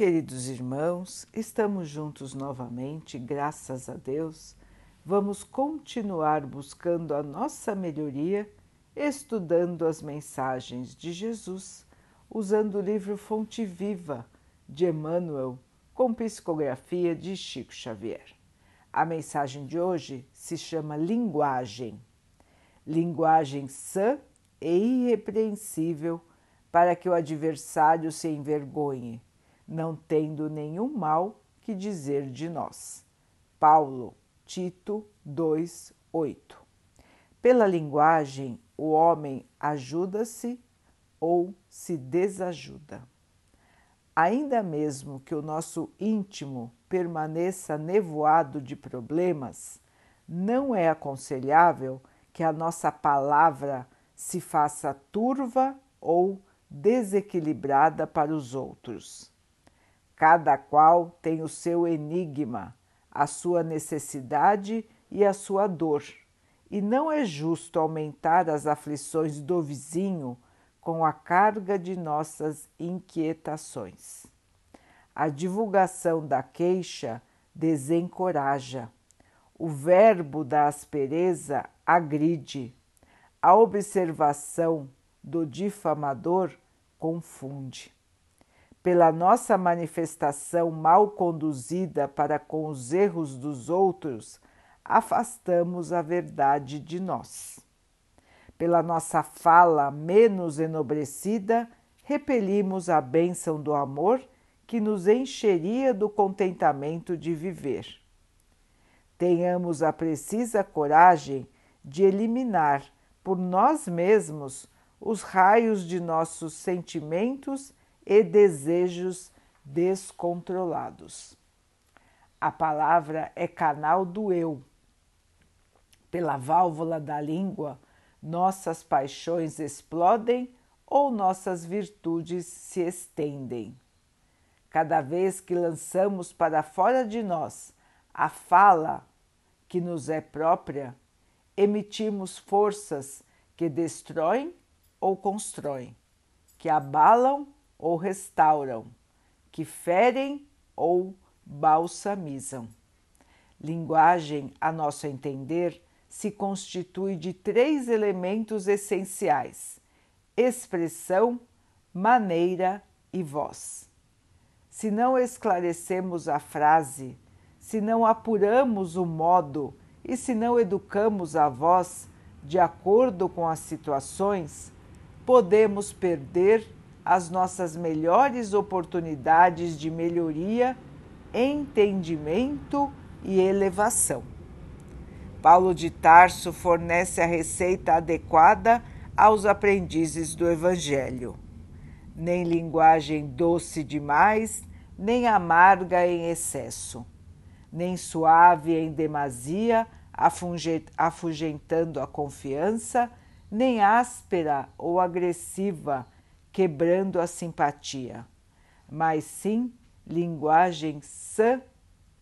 Queridos irmãos, estamos juntos novamente, graças a Deus. Vamos continuar buscando a nossa melhoria, estudando as mensagens de Jesus, usando o livro Fonte Viva de Emmanuel, com psicografia de Chico Xavier. A mensagem de hoje se chama Linguagem. Linguagem sã e irrepreensível para que o adversário se envergonhe não tendo nenhum mal que dizer de nós. Paulo, Tito 2:8. Pela linguagem, o homem ajuda-se ou se desajuda. Ainda mesmo que o nosso íntimo permaneça nevoado de problemas, não é aconselhável que a nossa palavra se faça turva ou desequilibrada para os outros. Cada qual tem o seu enigma, a sua necessidade e a sua dor, e não é justo aumentar as aflições do vizinho com a carga de nossas inquietações. A divulgação da queixa desencoraja, o verbo da aspereza agride, a observação do difamador confunde pela nossa manifestação mal conduzida para com os erros dos outros, afastamos a verdade de nós. Pela nossa fala menos enobrecida, repelimos a bênção do amor que nos encheria do contentamento de viver. Tenhamos a precisa coragem de eliminar por nós mesmos os raios de nossos sentimentos e desejos descontrolados. A palavra é canal do eu. Pela válvula da língua, nossas paixões explodem ou nossas virtudes se estendem. Cada vez que lançamos para fora de nós a fala que nos é própria, emitimos forças que destroem ou constroem, que abalam ou restauram, que ferem ou balsamizam. Linguagem, a nosso entender, se constitui de três elementos essenciais: expressão, maneira e voz. Se não esclarecemos a frase, se não apuramos o modo e se não educamos a voz de acordo com as situações, podemos perder as nossas melhores oportunidades de melhoria, entendimento e elevação. Paulo de Tarso fornece a receita adequada aos aprendizes do Evangelho. Nem linguagem doce demais, nem amarga em excesso, nem suave em demasia, afugentando a confiança, nem áspera ou agressiva, quebrando a simpatia, mas sim linguagem sã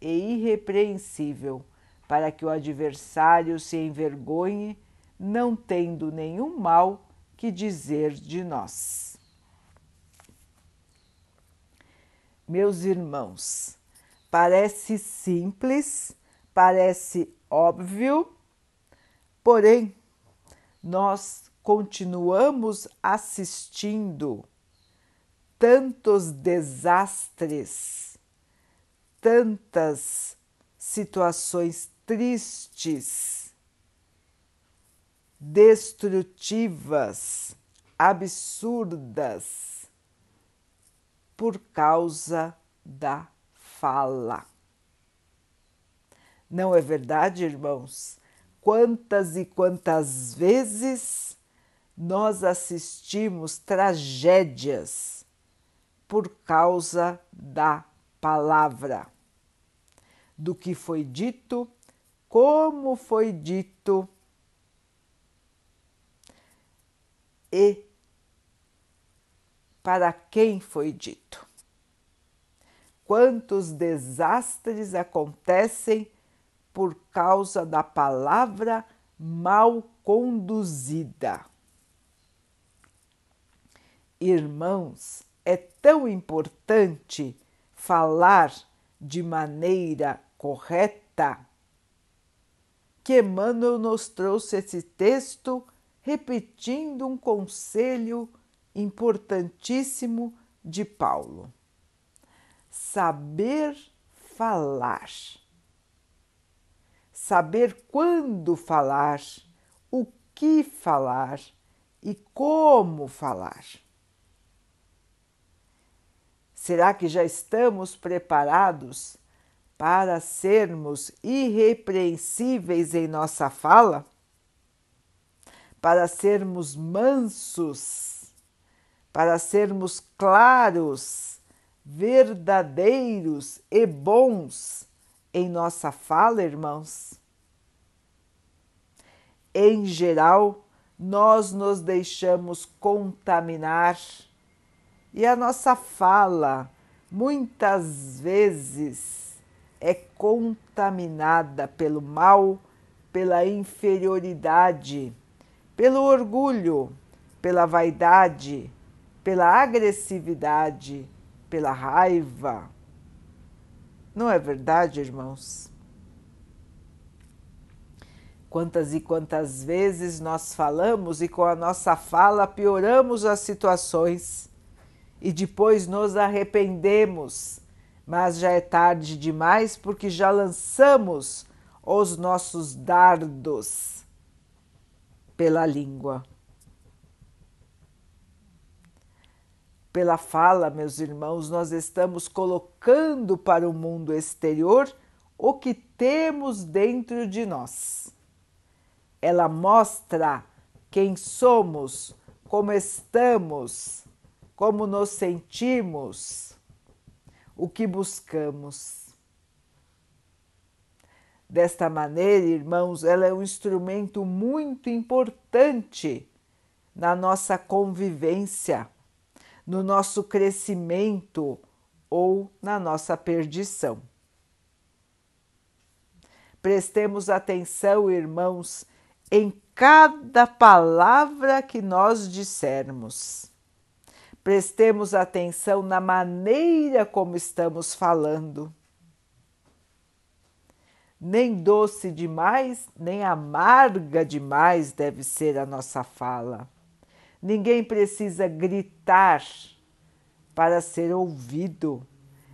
e irrepreensível, para que o adversário se envergonhe, não tendo nenhum mal que dizer de nós. Meus irmãos, parece simples, parece óbvio, porém, nós continuamos assistindo tantos desastres, tantas situações tristes, destrutivas, absurdas, por causa da fala. Não é verdade, irmãos? Quantas e quantas vezes nós assistimos tragédias por causa da palavra, do que foi dito, como foi dito e para quem foi dito. Quantos desastres acontecem por causa da palavra mal conduzida. Irmãos, é tão importante falar de maneira correta, que Emmanuel nos trouxe esse texto repetindo um conselho importantíssimo de Paulo. Saber falar. Saber quando falar, o que falar e como falar. Será que já estamos preparados para sermos irrepreensíveis em nossa fala? Para sermos mansos? Para sermos claros, verdadeiros e bons em nossa fala, irmãos? Em geral, nós nos deixamos contaminar e a nossa fala muitas vezes é contaminada pelo mal, pela inferioridade, pelo orgulho, pela vaidade, pela agressividade, pela raiva. Não é verdade, irmãos? Quantas e quantas vezes nós falamos e com a nossa fala pioramos as situações e depois nos arrependemos, mas já é tarde demais porque já lançamos os nossos dardos pela língua. Pela fala, meus irmãos, nós estamos colocando para o mundo exterior o que temos dentro de nós ela mostra quem somos, como estamos, como nos sentimos, o que buscamos. Desta maneira, irmãos, ela é um instrumento muito importante na nossa convivência, no nosso crescimento ou na nossa perdição. Prestemos atenção, irmãos, em cada palavra que nós dissermos. Prestemos atenção na maneira como estamos falando. Nem doce demais, nem amarga demais deve ser a nossa fala. Ninguém precisa gritar para ser ouvido.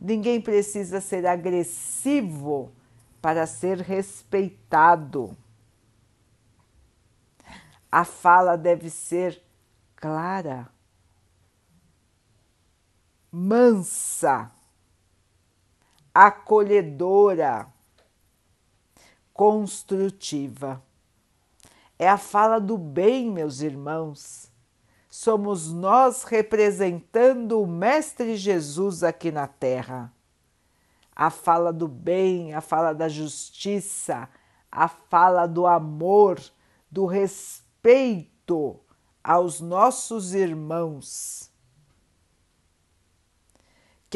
Ninguém precisa ser agressivo para ser respeitado a fala deve ser clara, mansa, acolhedora, construtiva. É a fala do bem, meus irmãos. Somos nós representando o Mestre Jesus aqui na Terra. A fala do bem, a fala da justiça, a fala do amor, do respeito aos nossos irmãos.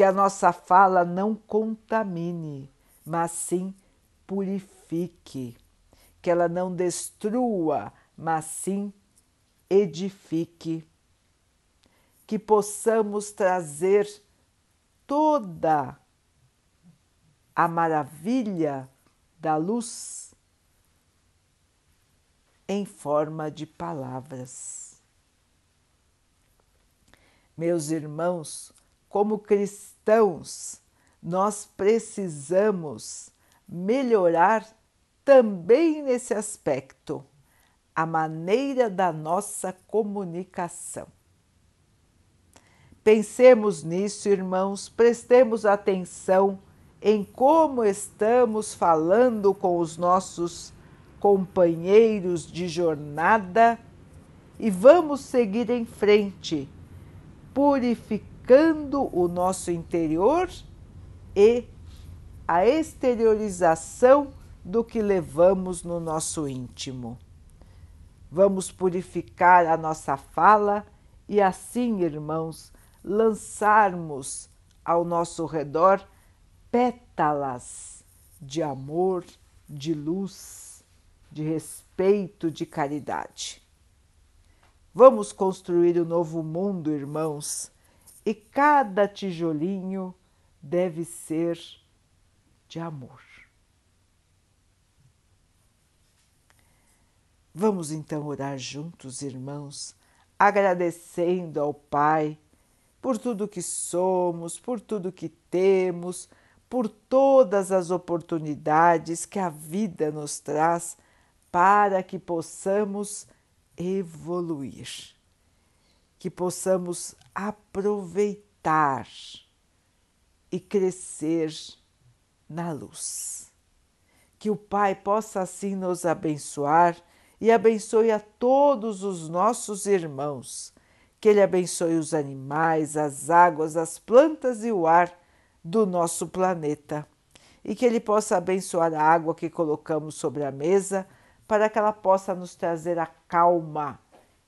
Que a nossa fala não contamine, mas sim purifique. Que ela não destrua, mas sim edifique. Que possamos trazer toda a maravilha da luz em forma de palavras. Meus irmãos, como cristãos, nós precisamos melhorar também nesse aspecto a maneira da nossa comunicação. Pensemos nisso, irmãos, prestemos atenção em como estamos falando com os nossos companheiros de jornada e vamos seguir em frente, purificando o nosso interior e a exteriorização do que levamos no nosso íntimo. Vamos purificar a nossa fala e assim, irmãos, lançarmos ao nosso redor pétalas de amor, de luz de respeito, de caridade. Vamos construir o um novo mundo, irmãos, e cada tijolinho deve ser de amor. Vamos então orar juntos, irmãos, agradecendo ao Pai por tudo que somos, por tudo que temos, por todas as oportunidades que a vida nos traz para que possamos evoluir, que possamos aproveitar e crescer na luz. Que o Pai possa assim nos abençoar e abençoe a todos os nossos irmãos. Que Ele abençoe os animais, as águas, as plantas e o ar do nosso planeta. E que Ele possa abençoar a água que colocamos sobre a mesa para que ela possa nos trazer a calma